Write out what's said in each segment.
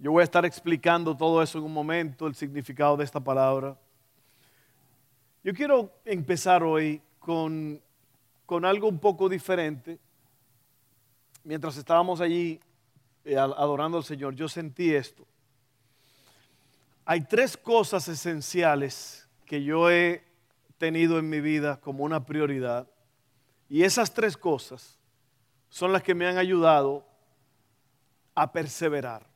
Yo voy a estar explicando todo eso en un momento, el significado de esta palabra. Yo quiero empezar hoy con, con algo un poco diferente. Mientras estábamos allí eh, adorando al Señor, yo sentí esto. Hay tres cosas esenciales que yo he tenido en mi vida como una prioridad. Y esas tres cosas son las que me han ayudado a perseverar.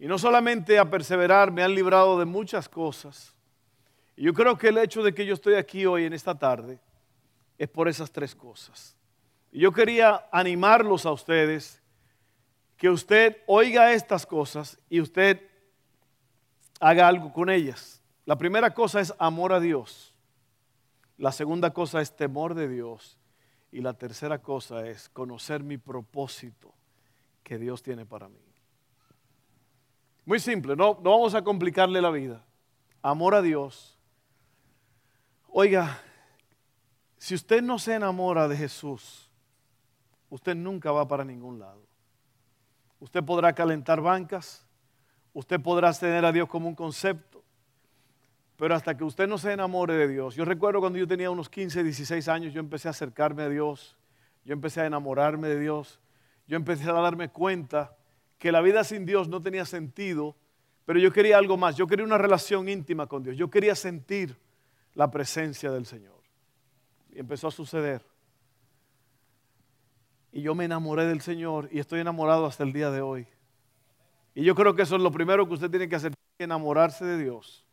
Y no solamente a perseverar, me han librado de muchas cosas. Y yo creo que el hecho de que yo estoy aquí hoy en esta tarde es por esas tres cosas. Y yo quería animarlos a ustedes que usted oiga estas cosas y usted haga algo con ellas. La primera cosa es amor a Dios. La segunda cosa es temor de Dios. Y la tercera cosa es conocer mi propósito que Dios tiene para mí. Muy simple, no, no vamos a complicarle la vida. Amor a Dios. Oiga, si usted no se enamora de Jesús, usted nunca va para ningún lado. Usted podrá calentar bancas, usted podrá tener a Dios como un concepto, pero hasta que usted no se enamore de Dios. Yo recuerdo cuando yo tenía unos 15, 16 años, yo empecé a acercarme a Dios, yo empecé a enamorarme de Dios, yo empecé a darme cuenta que la vida sin Dios no tenía sentido, pero yo quería algo más, yo quería una relación íntima con Dios, yo quería sentir la presencia del Señor. Y empezó a suceder. Y yo me enamoré del Señor y estoy enamorado hasta el día de hoy. Y yo creo que eso es lo primero que usted tiene que hacer, enamorarse de Dios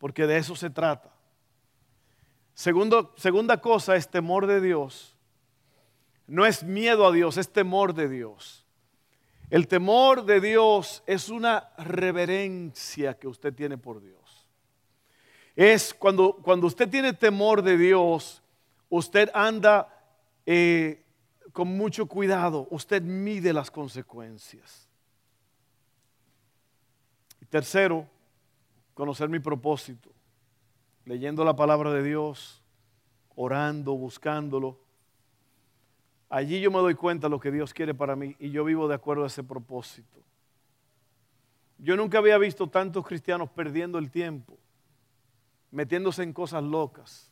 porque de eso se trata. Segundo, segunda cosa es temor de Dios. No es miedo a Dios, es temor de Dios. El temor de Dios es una reverencia que usted tiene por Dios. Es cuando, cuando usted tiene temor de Dios, usted anda eh, con mucho cuidado, usted mide las consecuencias. Tercero, conocer mi propósito, leyendo la palabra de Dios, orando, buscándolo. Allí yo me doy cuenta de lo que Dios quiere para mí y yo vivo de acuerdo a ese propósito. Yo nunca había visto tantos cristianos perdiendo el tiempo, metiéndose en cosas locas,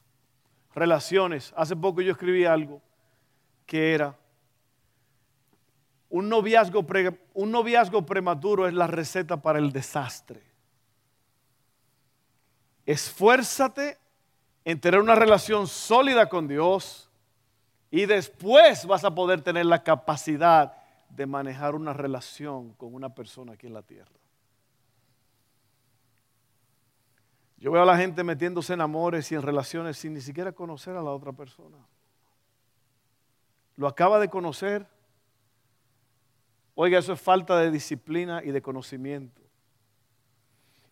relaciones. Hace poco yo escribí algo que era, un noviazgo, un noviazgo prematuro es la receta para el desastre esfuérzate en tener una relación sólida con Dios y después vas a poder tener la capacidad de manejar una relación con una persona aquí en la tierra. Yo veo a la gente metiéndose en amores y en relaciones sin ni siquiera conocer a la otra persona. Lo acaba de conocer. Oiga, eso es falta de disciplina y de conocimiento.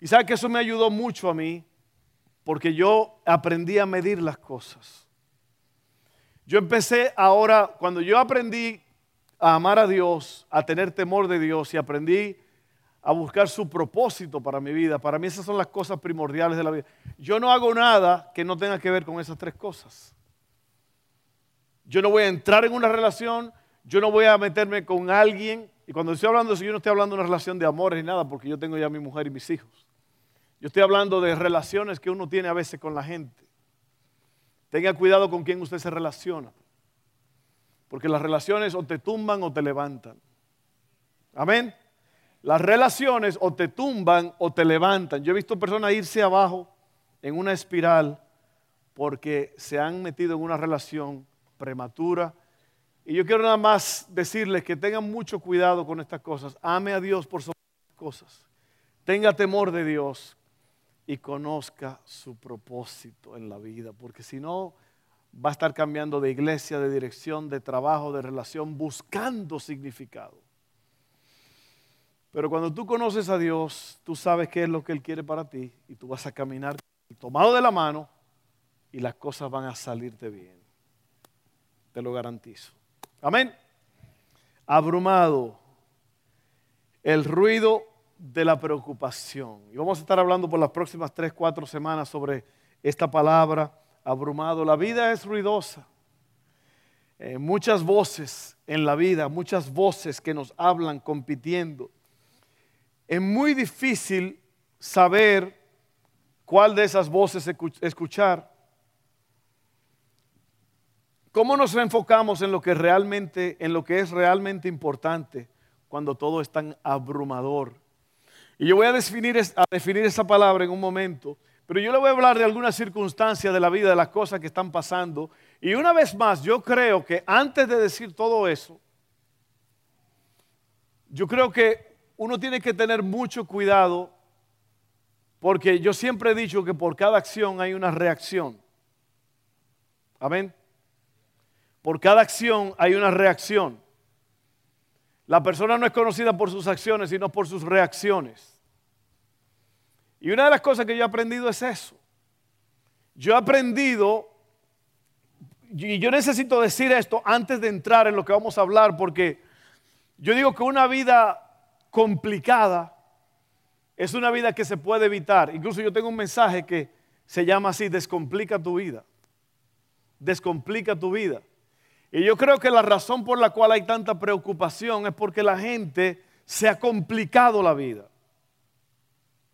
Y sabe que eso me ayudó mucho a mí porque yo aprendí a medir las cosas. Yo empecé ahora, cuando yo aprendí a amar a Dios, a tener temor de Dios y aprendí a buscar su propósito para mi vida, para mí esas son las cosas primordiales de la vida. Yo no hago nada que no tenga que ver con esas tres cosas. Yo no voy a entrar en una relación, yo no voy a meterme con alguien, y cuando estoy hablando de eso, yo no estoy hablando de una relación de amores ni nada, porque yo tengo ya mi mujer y mis hijos. Yo estoy hablando de relaciones que uno tiene a veces con la gente. Tenga cuidado con quién usted se relaciona. Porque las relaciones o te tumban o te levantan. Amén. Las relaciones o te tumban o te levantan. Yo he visto personas irse abajo en una espiral porque se han metido en una relación prematura. Y yo quiero nada más decirles que tengan mucho cuidado con estas cosas. Ame a Dios por sobre las cosas. Tenga temor de Dios y conozca su propósito en la vida, porque si no, va a estar cambiando de iglesia, de dirección, de trabajo, de relación, buscando significado. Pero cuando tú conoces a Dios, tú sabes qué es lo que Él quiere para ti y tú vas a caminar tomado de la mano y las cosas van a salirte bien. Te lo garantizo. Amén. Abrumado. El ruido de la preocupación. Y vamos a estar hablando por las próximas tres, cuatro semanas sobre esta palabra, abrumado. La vida es ruidosa. Eh, muchas voces en la vida, muchas voces que nos hablan compitiendo. Es muy difícil saber cuál de esas voces escuchar. ¿Cómo nos enfocamos en lo que realmente, en lo que es realmente importante cuando todo es tan abrumador? Y yo voy a definir, esa palabra en un momento, pero yo le voy a hablar de algunas circunstancias de la vida, de las cosas que están pasando. Y una vez más, yo creo que antes de decir todo eso, yo creo que uno tiene que tener mucho cuidado porque yo siempre he dicho que por cada acción hay una reacción. Amén. Por cada acción hay una reacción. La persona no es conocida por sus acciones, sino por sus reacciones. Y una de las cosas que yo he aprendido es eso. Yo he aprendido, y yo necesito decir esto antes de entrar en lo que vamos a hablar, porque yo digo que una vida complicada es una vida que se puede evitar. Incluso yo tengo un mensaje que se llama así, descomplica tu vida. Descomplica tu vida. Y yo creo que la razón por la cual hay tanta preocupación es porque la gente se ha complicado la vida.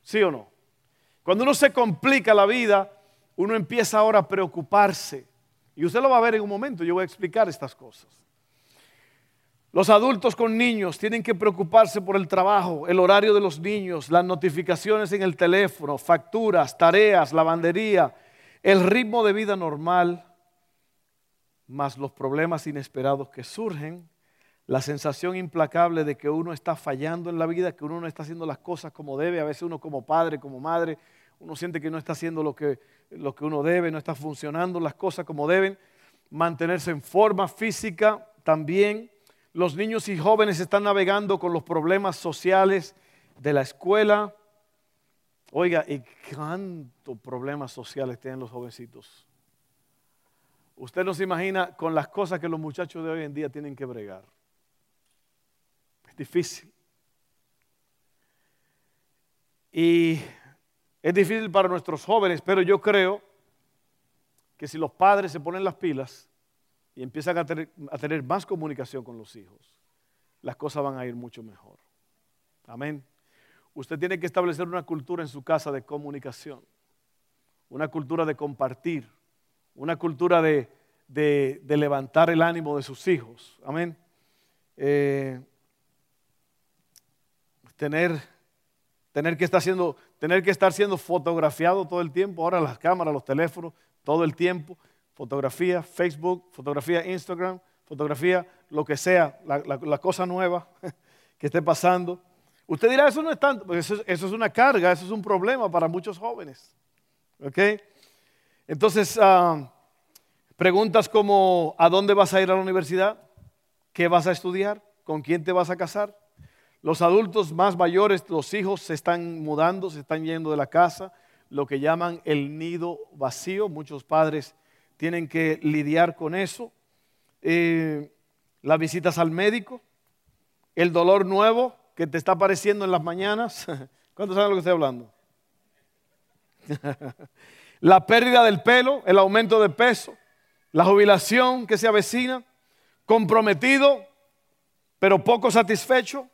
¿Sí o no? Cuando uno se complica la vida, uno empieza ahora a preocuparse. Y usted lo va a ver en un momento, yo voy a explicar estas cosas. Los adultos con niños tienen que preocuparse por el trabajo, el horario de los niños, las notificaciones en el teléfono, facturas, tareas, lavandería, el ritmo de vida normal, más los problemas inesperados que surgen, la sensación implacable de que uno está fallando en la vida, que uno no está haciendo las cosas como debe, a veces uno como padre, como madre, uno siente que no está haciendo lo que, lo que uno debe, no está funcionando las cosas como deben, mantenerse en forma física también. Los niños y jóvenes están navegando con los problemas sociales de la escuela. Oiga, ¿y cuántos problemas sociales tienen los jovencitos? Usted no se imagina con las cosas que los muchachos de hoy en día tienen que bregar. Es difícil. Y es difícil para nuestros jóvenes, pero yo creo que si los padres se ponen las pilas y empiezan a tener, a tener más comunicación con los hijos, las cosas van a ir mucho mejor. Amén. Usted tiene que establecer una cultura en su casa de comunicación, una cultura de compartir, una cultura de, levantar el ánimo de sus hijos. Amén. Eh, tener, tener, que estar siendo, tener que estar siendo fotografiado todo el tiempo, ahora las cámaras, los teléfonos, todo el tiempo, fotografía, Facebook, fotografía, Instagram, fotografía, lo que sea, la, cosa nueva que esté pasando. Usted dirá, eso no es tanto, porque eso, eso, es una carga, eso es un problema para muchos jóvenes. ¿Ok? Entonces, ah, preguntas como, ¿a dónde vas a ir a la universidad? ¿Qué vas a estudiar? ¿Con quién te vas a casar? Los adultos más mayores, los hijos se están mudando, se están yendo de la casa, lo que llaman el nido vacío. Muchos padres tienen que lidiar con eso. Eh, las visitas al médico, el dolor nuevo que te está apareciendo en las mañanas. ¿Cuántos saben lo que estoy hablando? la pérdida del pelo, el aumento de peso, la jubilación que se avecina, comprometido, pero poco satisfecho.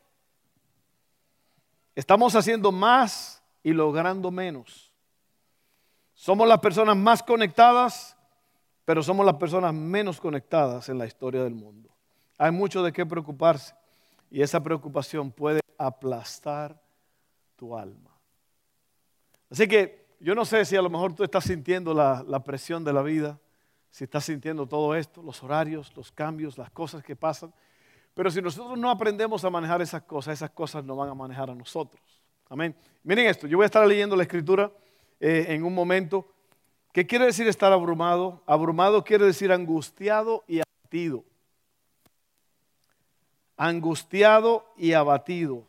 Estamos haciendo más y logrando menos. Somos las personas más conectadas, pero somos las personas menos conectadas en la historia del mundo. Hay mucho de qué preocuparse y esa preocupación puede aplastar tu alma. Así que yo no sé si a lo mejor tú estás sintiendo la, presión de la vida, si estás sintiendo todo esto, los horarios, los cambios, las cosas que pasan. Pero si nosotros no aprendemos a manejar esas cosas, esas cosas nos van a manejar a nosotros. Amén. Miren esto, yo voy a estar leyendo la escritura eh, en un momento. ¿Qué quiere decir estar abrumado? Abrumado quiere decir angustiado y abatido. Angustiado y abatido.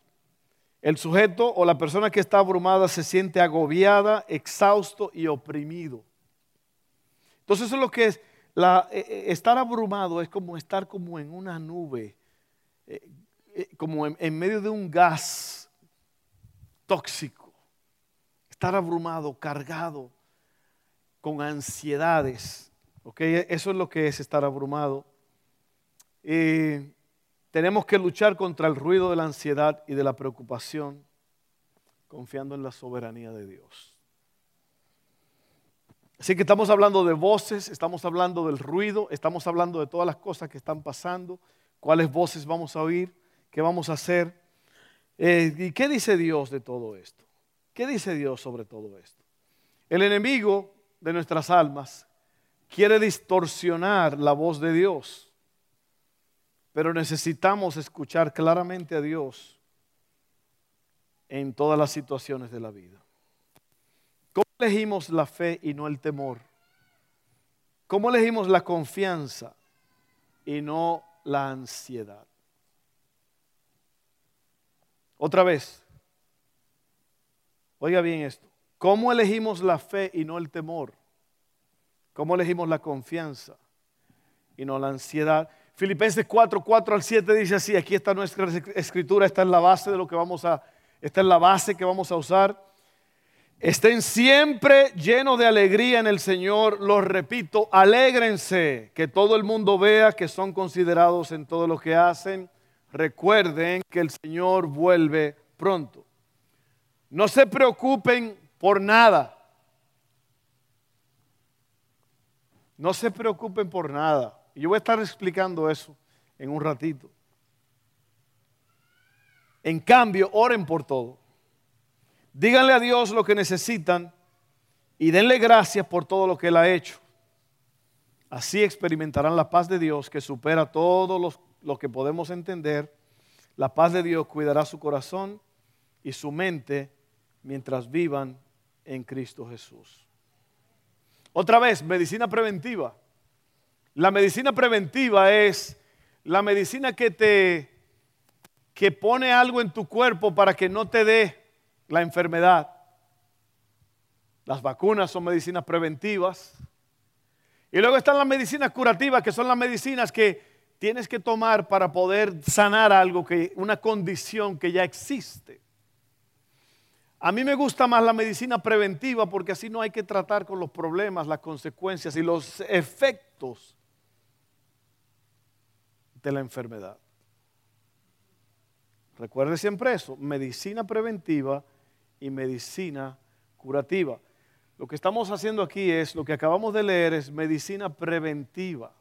El sujeto o la persona que está abrumada se siente agobiada, exhausto y oprimido. Entonces eso es lo que es. Eh, eh, estar abrumado es como estar como en una nube, eh, como en, medio de un gas tóxico. Estar abrumado, cargado, con ansiedades. Eso es lo que es estar abrumado. Tenemos que luchar contra el ruido de la ansiedad y de la preocupación, confiando en la soberanía de Dios. Así que estamos hablando de voces, estamos hablando del ruido, estamos hablando de todas las cosas que están pasando, cuáles voces vamos a oír, qué vamos a hacer. Eh, ¿Y qué dice Dios de todo esto? ¿Qué dice Dios sobre todo esto? El enemigo de nuestras almas quiere distorsionar la voz de Dios, pero necesitamos escuchar claramente a Dios en todas las situaciones de la vida. ¿Cómo elegimos la fe y no el temor? ¿Cómo elegimos la confianza y no la ansiedad? Otra vez, oiga bien esto, ¿cómo elegimos la fe y no el temor? ¿Cómo elegimos la confianza y no la ansiedad? Filipenses 4, 4 al 7 dice así, aquí está nuestra escritura, esta es la base de lo que vamos a, esta es la base que vamos a usar. Estén siempre llenos de alegría en el Señor. Los repito, alégrense, que todo el mundo vea que son considerados en todo lo que hacen. Recuerden que el Señor vuelve pronto. No se preocupen por nada. No se preocupen por nada. Yo voy a estar explicando eso en un ratito. En cambio, oren por todo. Díganle a Dios lo que necesitan y denle gracias por todo lo que Él ha hecho. Así experimentarán la paz de Dios que supera todo lo que podemos entender. La paz de Dios cuidará su corazón y su mente mientras vivan en Cristo Jesús. Otra vez, medicina preventiva. La medicina preventiva es la medicina que te que pone algo en tu cuerpo para que no te dé la enfermedad. Las vacunas son medicinas preventivas. Y luego están las medicinas curativas, que son las medicinas que tienes que tomar para poder sanar algo, que, una condición que ya existe. A mí me gusta más la medicina preventiva porque así no hay que tratar con los problemas, las consecuencias y los efectos de la enfermedad. Recuerde siempre eso, medicina preventiva y medicina curativa. Lo que estamos haciendo aquí es, lo que acabamos de leer es medicina preventiva.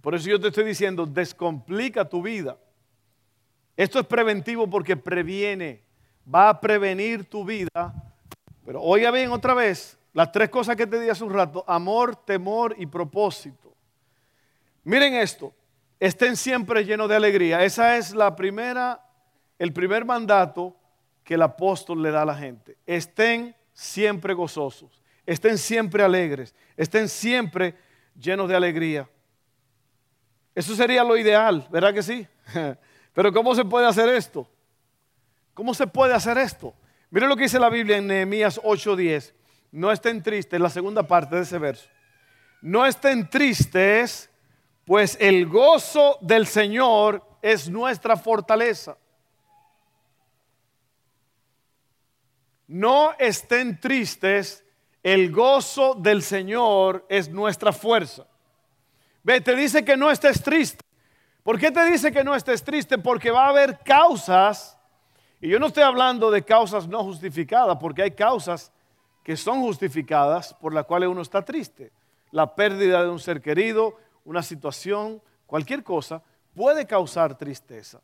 Por eso yo te estoy diciendo, descomplica tu vida. Esto es preventivo porque previene, va a prevenir tu vida. Pero oiga bien otra vez, las tres cosas que te di hace un rato, amor, temor y propósito. Miren esto, estén siempre llenos de alegría. Esa es la primera, el primer mandato que el apóstol le da a la gente. Estén siempre gozosos, estén siempre alegres, estén siempre llenos de alegría. Eso sería lo ideal, ¿verdad que sí? Pero ¿cómo se puede hacer esto? ¿Cómo se puede hacer esto? Miren lo que dice la Biblia en Nehemías 8:10. No estén tristes, la segunda parte de ese verso. No estén tristes, pues el gozo del Señor es nuestra fortaleza. No estén tristes, el gozo del Señor es nuestra fuerza. Ve, te dice que no estés triste. ¿Por qué te dice que no estés triste? Porque va a haber causas, y yo no estoy hablando de causas no justificadas, porque hay causas que son justificadas por las cuales uno está triste. La pérdida de un ser querido, una situación, cualquier cosa, puede causar tristeza.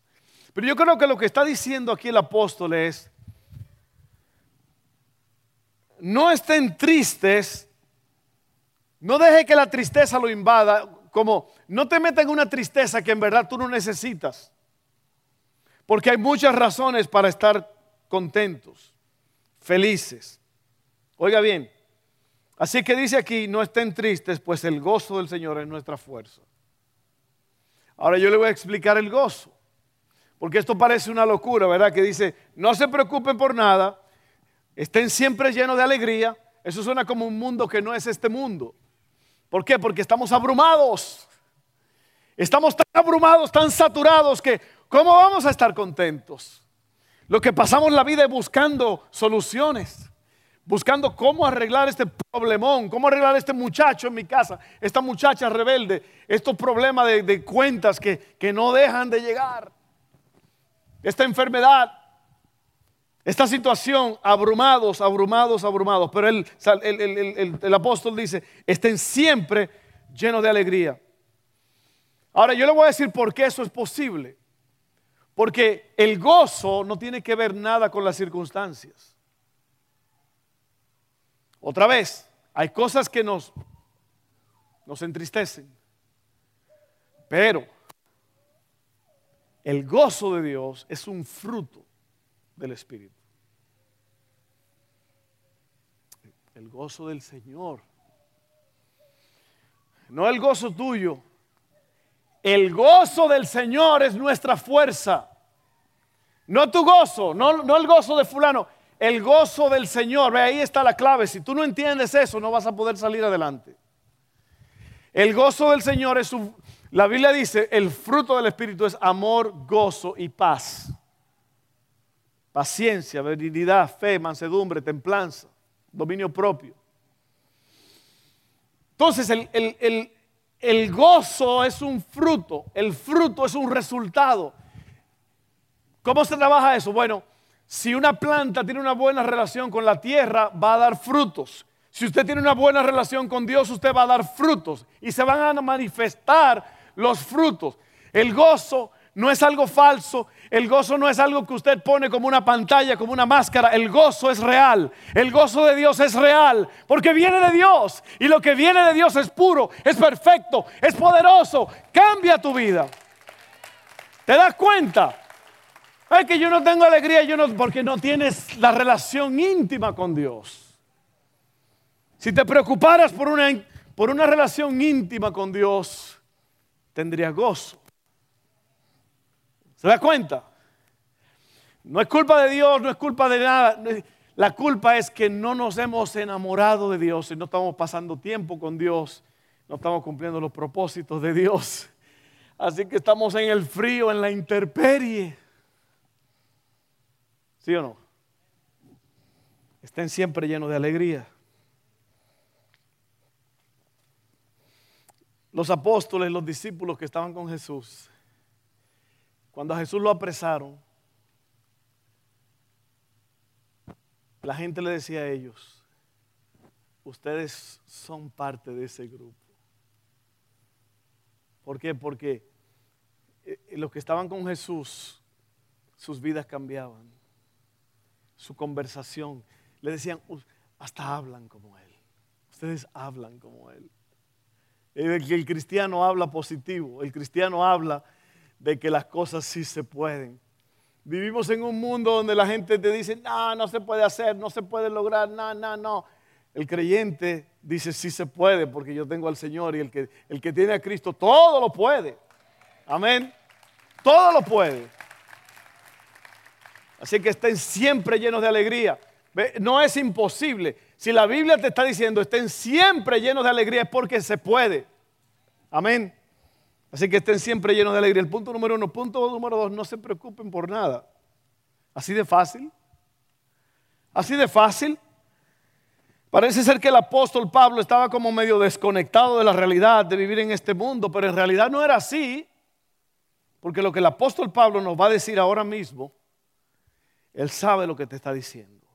Pero yo creo que lo que está diciendo aquí el apóstol es, no estén tristes, no deje que la tristeza lo invada, como no te metas en una tristeza que en verdad tú no necesitas, porque hay muchas razones para estar contentos, felices. Oiga bien, así que dice aquí, no estén tristes, pues el gozo del Señor es nuestra fuerza. Ahora yo le voy a explicar el gozo. Porque esto parece una locura, ¿verdad? Que dice, no se preocupen por nada, estén siempre llenos de alegría. Eso suena como un mundo que no es este mundo. ¿Por qué? Porque estamos abrumados. Estamos tan abrumados, tan saturados que ¿cómo vamos a estar contentos? Lo que pasamos la vida buscando soluciones, buscando cómo arreglar este problemón, cómo arreglar este muchacho en mi casa, esta muchacha rebelde, estos problemas de, cuentas que, que no dejan de llegar esta enfermedad, esta situación, abrumados, abrumados, abrumados. Pero el, el, apóstol dice, estén siempre llenos de alegría. Ahora yo le voy a decir por qué eso es posible. Porque el gozo no tiene que ver nada con las circunstancias. Otra vez, hay cosas que nos, nos entristecen. Pero el gozo de Dios es un fruto del Espíritu. El gozo del Señor. No el gozo tuyo. El gozo del Señor es nuestra fuerza. No tu gozo, no, no el gozo de fulano. El gozo del Señor. Ve, ahí está la clave. Si tú no entiendes eso, no vas a poder salir adelante. El gozo del Señor es un, la Biblia dice, el fruto del Espíritu es amor, gozo y paz. Paciencia, benignidad, fe, mansedumbre, templanza, dominio propio. Entonces el, el gozo es un fruto, el fruto es un resultado. ¿Cómo se trabaja eso? Bueno, si una planta tiene una buena relación con la tierra, va a dar frutos. Si usted tiene una buena relación con Dios, usted va a dar frutos y se van a manifestar los frutos. El gozo no es algo falso, el gozo no es algo que usted pone como una pantalla, como una máscara, el gozo es real, el gozo de Dios es real, porque viene de Dios y lo que viene de Dios es puro, es perfecto, es poderoso, cambia tu vida. ¿Te das cuenta? Es que yo no tengo alegría yo no, porque no tienes la relación íntima con Dios. Si te preocuparas por una, por una relación íntima con Dios, tendría gozo. ¿Se da cuenta? No es culpa de Dios, no es culpa de nada. La culpa es que no nos hemos enamorado de Dios y no estamos pasando tiempo con Dios, no estamos cumpliendo los propósitos de Dios. Así que estamos en el frío, en la intemperie. ¿Sí o no? Estén siempre llenos de alegría. los apóstoles, los discípulos que estaban con Jesús, cuando a Jesús lo apresaron, la gente le decía a ellos, ustedes son parte de ese grupo. ¿Por qué? Porque eh, los que estaban con Jesús, sus vidas cambiaban, su conversación, le decían, hasta hablan como Él, ustedes hablan como Él. El, cristiano habla positivo, el cristiano habla de que las cosas sí se pueden. Vivimos en un mundo donde la gente te dice, no, no se puede hacer, no se puede lograr, no, no, no. El creyente dice, sí se puede porque yo tengo al Señor y el que, el que tiene a Cristo todo lo puede. Amén. Todo lo puede. Así que estén siempre llenos de alegría. No es imposible. Si la Biblia te está diciendo estén siempre llenos de alegría es porque se puede. Amén. Así que estén siempre llenos de alegría. El punto número uno. Punto número dos. No se preocupen por nada. Así de fácil. Así de fácil. Parece ser que el apóstol Pablo estaba como medio desconectado de la realidad de vivir en este mundo, pero en realidad no era así. Porque lo que el apóstol Pablo nos va a decir ahora mismo, él sabe lo que te está diciendo.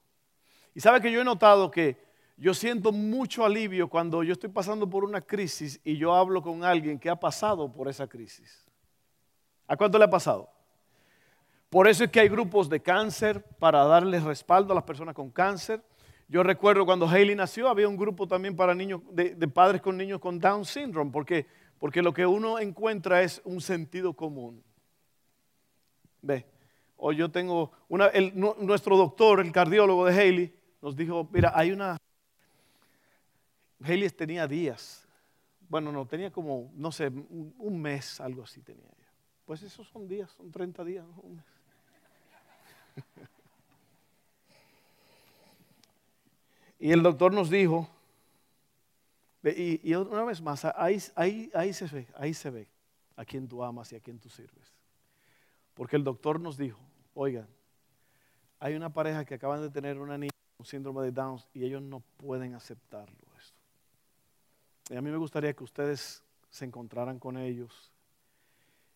Y sabe que yo he notado que yo siento mucho alivio cuando yo estoy pasando por una crisis y yo hablo con alguien que ha pasado por esa crisis. ¿A cuánto le ha pasado? Por eso es que hay grupos de cáncer para darles respaldo a las personas con cáncer. Yo recuerdo cuando Haley nació, había un grupo también para niños, de, padres con niños con Down syndrome, porque, porque lo que uno encuentra es un sentido común. Ve, o yo tengo nuestro doctor, el cardiólogo de Haley, nos dijo, mira, hay una... Haley tenía días. Bueno, no, tenía como, no sé, un mes, algo así tenía ella. Pues esos son días, son 30 días, ¿no? un mes. Y el doctor nos dijo, y, una vez más, ahí, ahí, ahí, se ve, ahí se ve a quien tú amas y a quien tú sirves. Porque el doctor nos dijo, oigan, hay una pareja que acaban de tener una niña con síndrome de Down y ellos no pueden aceptarlo. Esto. Y a mí me gustaría que ustedes se encontraran con ellos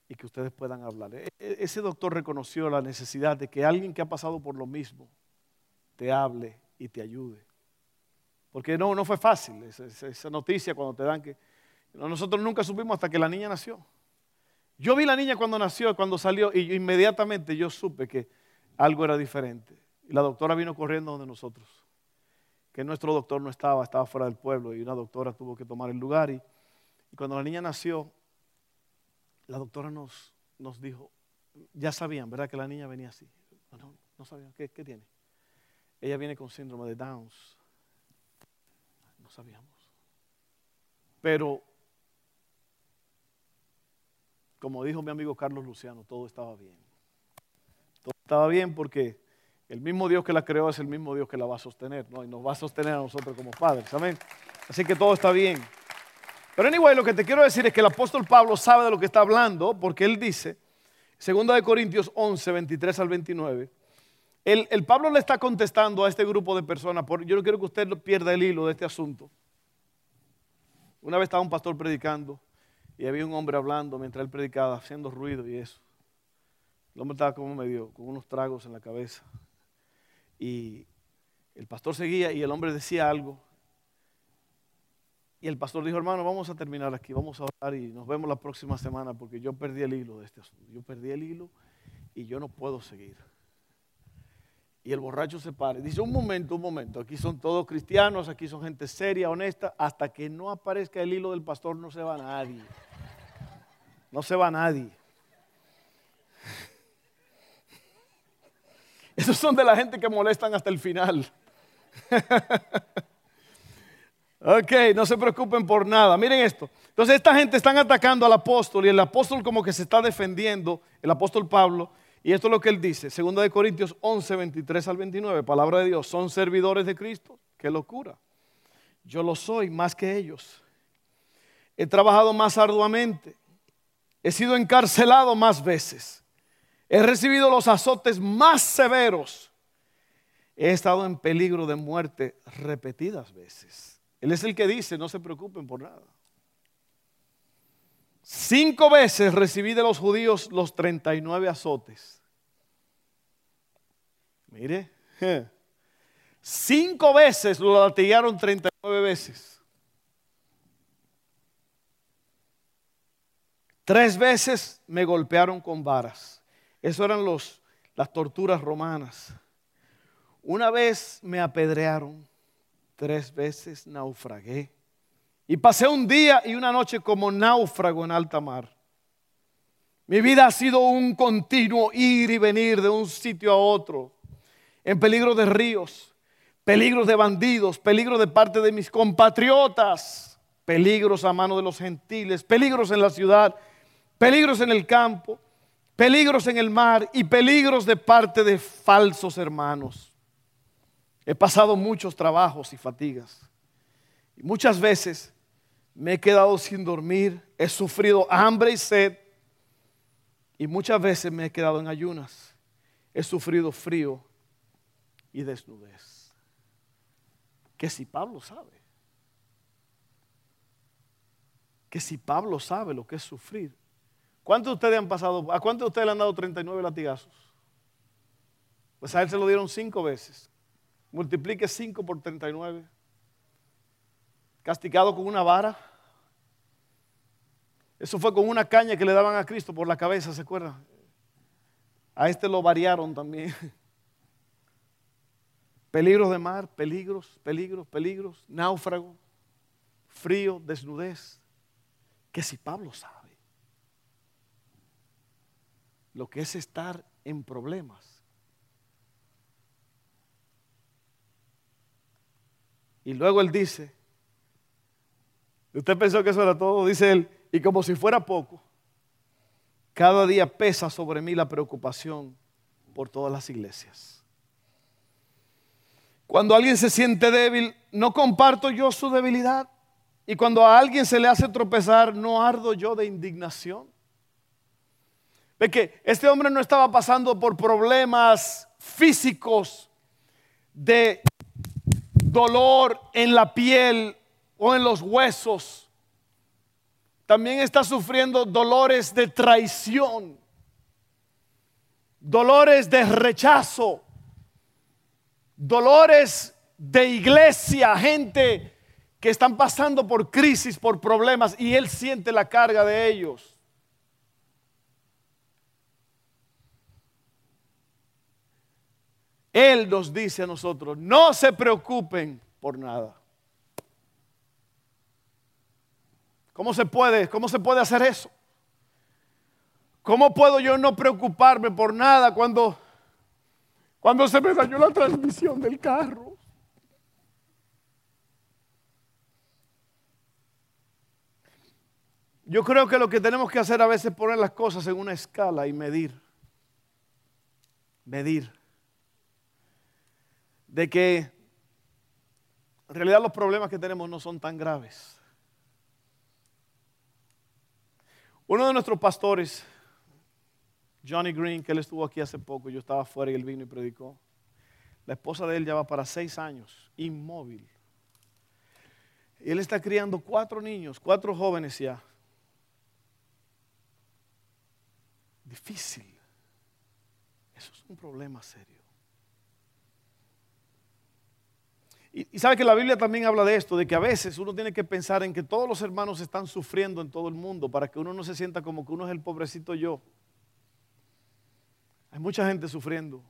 y que ustedes puedan hablar. E, e, ese doctor reconoció la necesidad de que alguien que ha pasado por lo mismo te hable y te ayude. Porque no, no fue fácil esa, noticia cuando te dan que... Nosotros nunca supimos hasta que la niña nació. Yo vi la niña cuando nació, cuando salió, y inmediatamente yo supe que algo era diferente. Y la doctora vino corriendo donde nosotros. Que nuestro doctor no estaba, estaba fuera del pueblo y una doctora tuvo que tomar el lugar. Y, cuando la niña nació, la doctora nos, dijo, ya sabían, ¿verdad? Que la niña venía así. No, no, sabían. ¿Qué, ¿Qué tiene? Ella viene con síndrome de Downs sabíamos. Pero, como dijo mi amigo Carlos Luciano, todo estaba bien. Todo estaba bien porque el mismo Dios que la creó es el mismo Dios que la va a sostener, ¿no? Y nos va a sostener a nosotros como padres, amén. Así que todo está bien. Pero anyway, lo que te quiero decir es que el apóstol Pablo sabe de lo que está hablando, porque él dice, 2 de Corintios 11, 23 al 29, el, Pablo le está contestando a este grupo de personas. yo no quiero que usted pierda el hilo de este asunto. Una vez estaba un pastor predicando y había un hombre hablando mientras él predicaba, haciendo ruido y eso. El hombre estaba como medio, con unos tragos en la cabeza. Y el pastor seguía y el hombre decía algo. Y el pastor dijo, hermano, vamos a terminar aquí, vamos a orar y nos vemos la próxima semana porque yo perdí el hilo de este asunto. Yo perdí el hilo y yo no puedo seguir. Y el borracho se para. Dice, un momento, un momento, aquí son todos cristianos, aquí son gente seria, honesta. Hasta que no aparezca el hilo del pastor no se va nadie. No se va nadie. Esos son de la gente que molestan hasta el final. ok, no se preocupen por nada. Miren esto. Entonces esta gente están atacando al apóstol y el apóstol como que se está defendiendo, el apóstol Pablo, y esto es lo que él dice, 2 de Corintios 11, 23 al 29, palabra de Dios, son servidores de Cristo, qué locura. Yo lo soy más que ellos. He trabajado más arduamente, he sido encarcelado más veces, he recibido los azotes más severos, he estado en peligro de muerte repetidas veces. Él es el que dice, no se preocupen por nada. Cinco veces recibí de los judíos los 39 azotes. Mire, cinco veces lo latigaron 39 veces. Tres veces me golpearon con varas. Eso eran los, las torturas romanas. Una vez me apedrearon. Tres veces naufragué. Y pasé un día y una noche como náufrago en alta mar. Mi vida ha sido un continuo ir y venir de un sitio a otro, en peligro de ríos, peligros de bandidos, peligros de parte de mis compatriotas, peligros a mano de los gentiles, peligros en la ciudad, peligros en el campo, peligros en el mar y peligros de parte de falsos hermanos. He pasado muchos trabajos y fatigas. Y muchas veces me he quedado sin dormir, he sufrido hambre y sed y muchas veces me he quedado en ayunas. He sufrido frío y desnudez. Que si Pablo sabe, que si Pablo sabe lo que es sufrir, ¿cuántos de ustedes han pasado, a cuántos de ustedes le han dado 39 latigazos? Pues a él se lo dieron cinco veces. Multiplique 5 por 39 castigado con una vara. Eso fue con una caña que le daban a Cristo por la cabeza, ¿se acuerdan? A este lo variaron también. Peligros de mar, peligros, peligros, peligros, náufrago, frío, desnudez. Que si Pablo sabe lo que es estar en problemas. Y luego él dice, Usted pensó que eso era todo, dice él, y como si fuera poco, Cada día pesa sobre mí la preocupación por todas las iglesias. Cuando alguien se siente débil, no comparto yo su debilidad. Y cuando a alguien se le hace tropezar, no ardo yo de indignación. Ve que este hombre no estaba pasando por problemas físicos de dolor en la piel o en los huesos. También está sufriendo dolores de traición, dolores de rechazo, dolores de iglesia, gente que están pasando por crisis, por problemas, y él siente la carga de ellos. Él nos dice a nosotros, no se preocupen por nada. ¿Cómo se puede? ¿Cómo se puede hacer eso? ¿Cómo puedo yo no preocuparme por nada cuando, cuando se me dañó la transmisión del carro? Yo creo que lo que tenemos que hacer a veces es poner las cosas en una escala y medir. Medir. De que en realidad los problemas que tenemos no son tan graves. Uno de nuestros pastores, Johnny Green, que él estuvo aquí hace poco, yo estaba afuera y él vino y predicó. La esposa de él ya va para seis años, inmóvil. Y él está criando cuatro niños, cuatro jóvenes ya. difícil. Eso es un problema serio. Y, sabe que la Biblia también habla de esto, de que a veces uno tiene que pensar en que todos los hermanos están sufriendo en todo el mundo para que uno no se sienta como que uno es el pobrecito yo. Hay mucha gente sufriendo.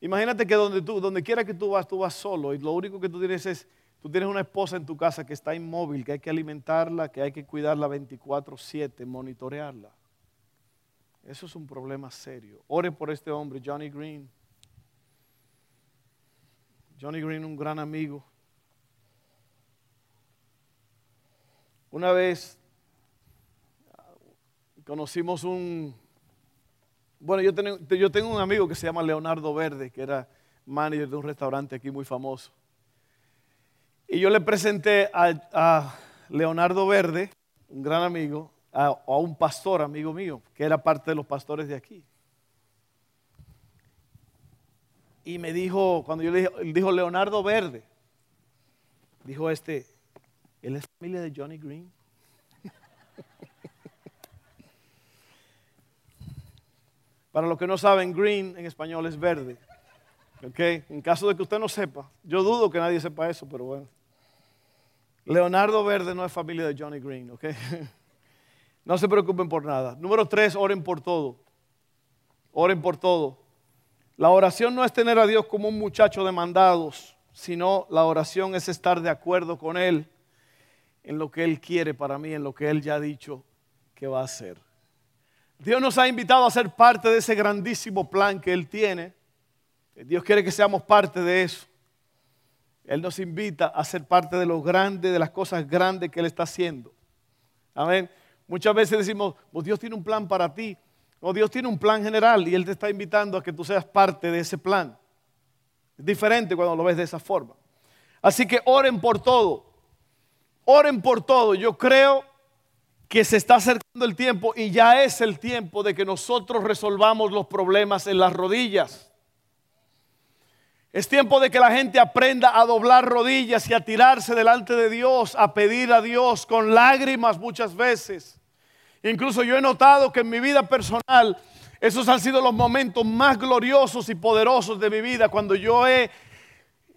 Imagínate que donde tú, donde quiera que tú vas, tú vas solo y lo único que tú tienes es, tú tienes una esposa en tu casa que está inmóvil, que hay que alimentarla, que hay que cuidarla 24/7, monitorearla. Eso es un problema serio. Ore por este hombre, Johnny Green. Johnny Green, un gran amigo. Una vez conocimos un... Bueno, yo tengo, yo tengo un amigo que se llama Leonardo Verde, que era manager de un restaurante aquí muy famoso. Y yo le presenté a, a Leonardo Verde, un gran amigo, a, un pastor, amigo mío, que era parte de los pastores de aquí. Y me dijo, cuando yo le dije, dijo Leonardo Verde, dijo este, él es familia de Johnny Green. Para los que no saben, green en español es verde. Okay. En caso de que usted no sepa, yo dudo que nadie sepa eso, pero bueno. Leonardo Verde no es familia de Johnny Green, ¿ok? No se preocupen por nada. Número tres, oren por todo. Oren por todo. La oración no es tener a Dios como un muchacho de mandados, sino la oración es estar de acuerdo con Él en lo que Él quiere para mí, en lo que Él ya ha dicho que va a hacer. Dios nos ha invitado a ser parte de ese grandísimo plan que Él tiene. Dios quiere que seamos parte de eso. Él nos invita a ser parte de lo grande, de las cosas grandes que Él está haciendo. Amén. Muchas veces decimos, pues Dios tiene un plan para ti, o Dios tiene un plan general y Él te está invitando a que tú seas parte de ese plan. Es diferente cuando lo ves de esa forma. Así que oren por todo, oren por todo. Yo creo que se está acercando el tiempo y ya es el tiempo de que nosotros resolvamos los problemas en las rodillas. Es tiempo de que la gente aprenda a doblar rodillas y a tirarse delante de Dios, a pedir a Dios con lágrimas muchas veces. Incluso yo he notado que en mi vida personal, esos han sido los momentos más gloriosos y poderosos de mi vida, cuando yo he,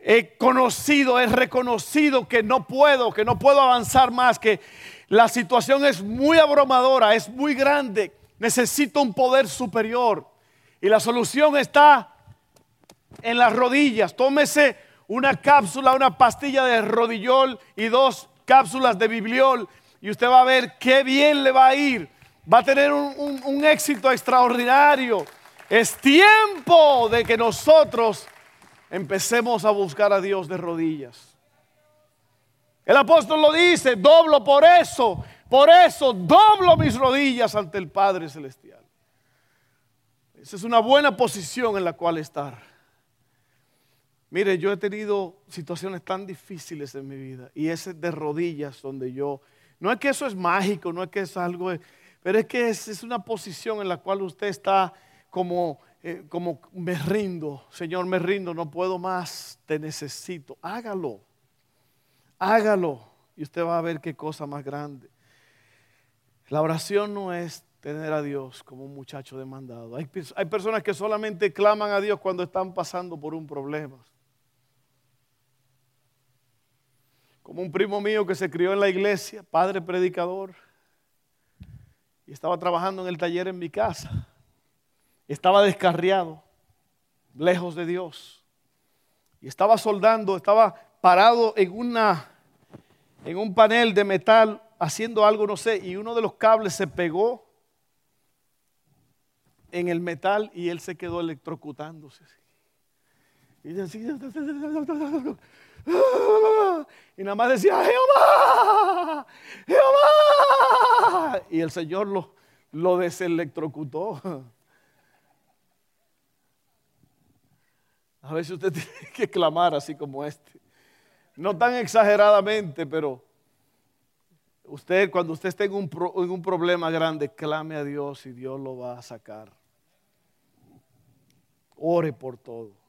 he conocido, he reconocido que no puedo, que no puedo avanzar más, que la situación es muy abrumadora, es muy grande, necesito un poder superior. Y la solución está en las rodillas. Tómese una cápsula, una pastilla de rodillol y dos cápsulas de bibliol y usted va a ver qué bien le va a ir. Va a tener un, éxito extraordinario. Es tiempo de que nosotros empecemos a buscar a Dios de rodillas. El apóstol lo dice, doblo por eso Por eso doblo mis rodillas ante el Padre Celestial. Esa es una buena posición en la cual estar. Mire, yo he tenido situaciones tan difíciles en mi vida y ese de rodillas donde yo, no es que eso es mágico, no es que es algo, pero es que es, una posición en la cual usted está como, eh, como me rindo, Señor, me rindo, no puedo más, te necesito. Hágalo, hágalo y usted va a ver qué cosa más grande. La oración no es tener a Dios como un muchacho demandado. Hay, hay personas que solamente claman a Dios cuando están pasando por un problema. Como un primo mío que se crió en la iglesia, padre predicador, y estaba trabajando en el taller en mi casa. Estaba descarriado, lejos de Dios. Y estaba soldando, estaba parado en, una, en un panel de metal haciendo algo, no sé, y uno de los cables se pegó en el metal y él se quedó electrocutándose. Y decía, y nada más decía, Jehová, Jehová. Y el Señor lo, lo deselectrocutó. A veces usted tiene que clamar así como este. No tan exageradamente, pero usted cuando usted esté un, en un problema grande, clame a Dios y Dios lo va a sacar. Ore por todo.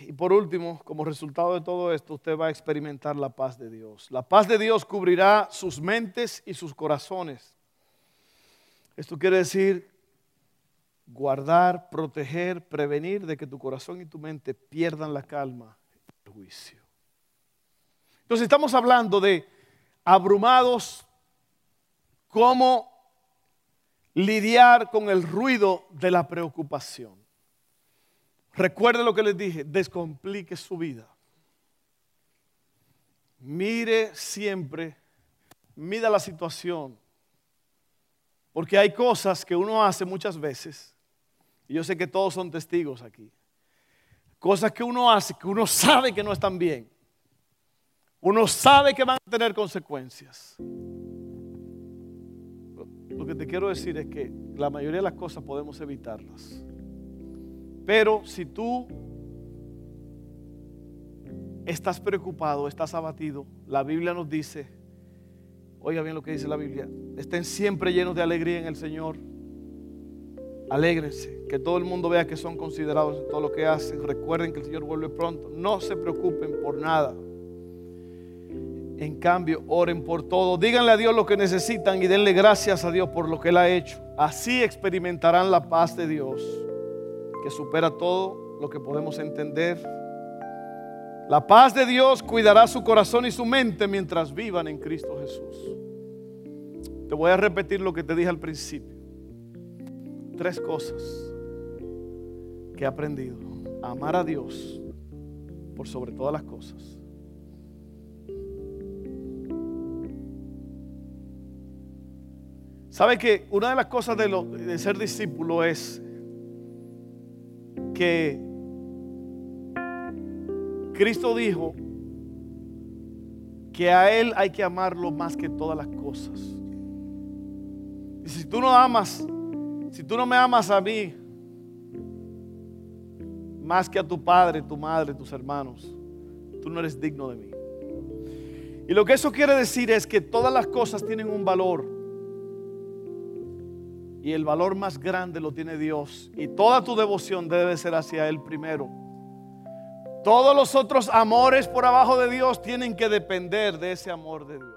Y por último, como resultado de todo esto, usted va a experimentar la paz de Dios. La paz de Dios cubrirá sus mentes y sus corazones. Esto quiere decir guardar, proteger, prevenir de que tu corazón y tu mente pierdan la calma y el juicio. Entonces estamos hablando de abrumados, cómo lidiar con el ruido de la preocupación. Recuerde lo que les dije, descomplique su vida. Mire siempre, mida la situación, porque hay cosas que uno hace muchas veces, y yo sé que todos son testigos aquí, cosas que uno hace que uno sabe que no están bien, uno sabe que van a tener consecuencias. Lo que te quiero decir es que la mayoría de las cosas podemos evitarlas. Pero si tú estás preocupado, estás abatido, la Biblia nos dice, oiga bien lo que dice la Biblia, estén siempre llenos de alegría en el Señor. Alégrense, que todo el mundo vea que son considerados en todo lo que hacen. Recuerden que el Señor vuelve pronto. No se preocupen por nada. En cambio, oren por todo. Díganle a Dios lo que necesitan y denle gracias a Dios por lo que Él ha hecho. Así experimentarán la paz de Dios que supera todo lo que podemos entender. La paz de Dios cuidará su corazón y su mente mientras vivan en Cristo Jesús. Te voy a repetir lo que te dije al principio. Tres cosas que he aprendido. Amar a Dios por sobre todas las cosas. ¿Sabe que una de las cosas de, de ser discípulo es que Cristo dijo que a Él hay que amarlo más que todas las cosas. Y si tú no amas, si tú no me amas a mí, más que a tu padre, tu madre, tus hermanos, tú no eres digno de mí. Y lo que eso quiere decir es que todas las cosas tienen un valor. Y el valor más grande lo tiene Dios. Y toda tu devoción debe ser hacia Él primero. Todos los otros amores por abajo de Dios tienen que depender de ese amor de Dios.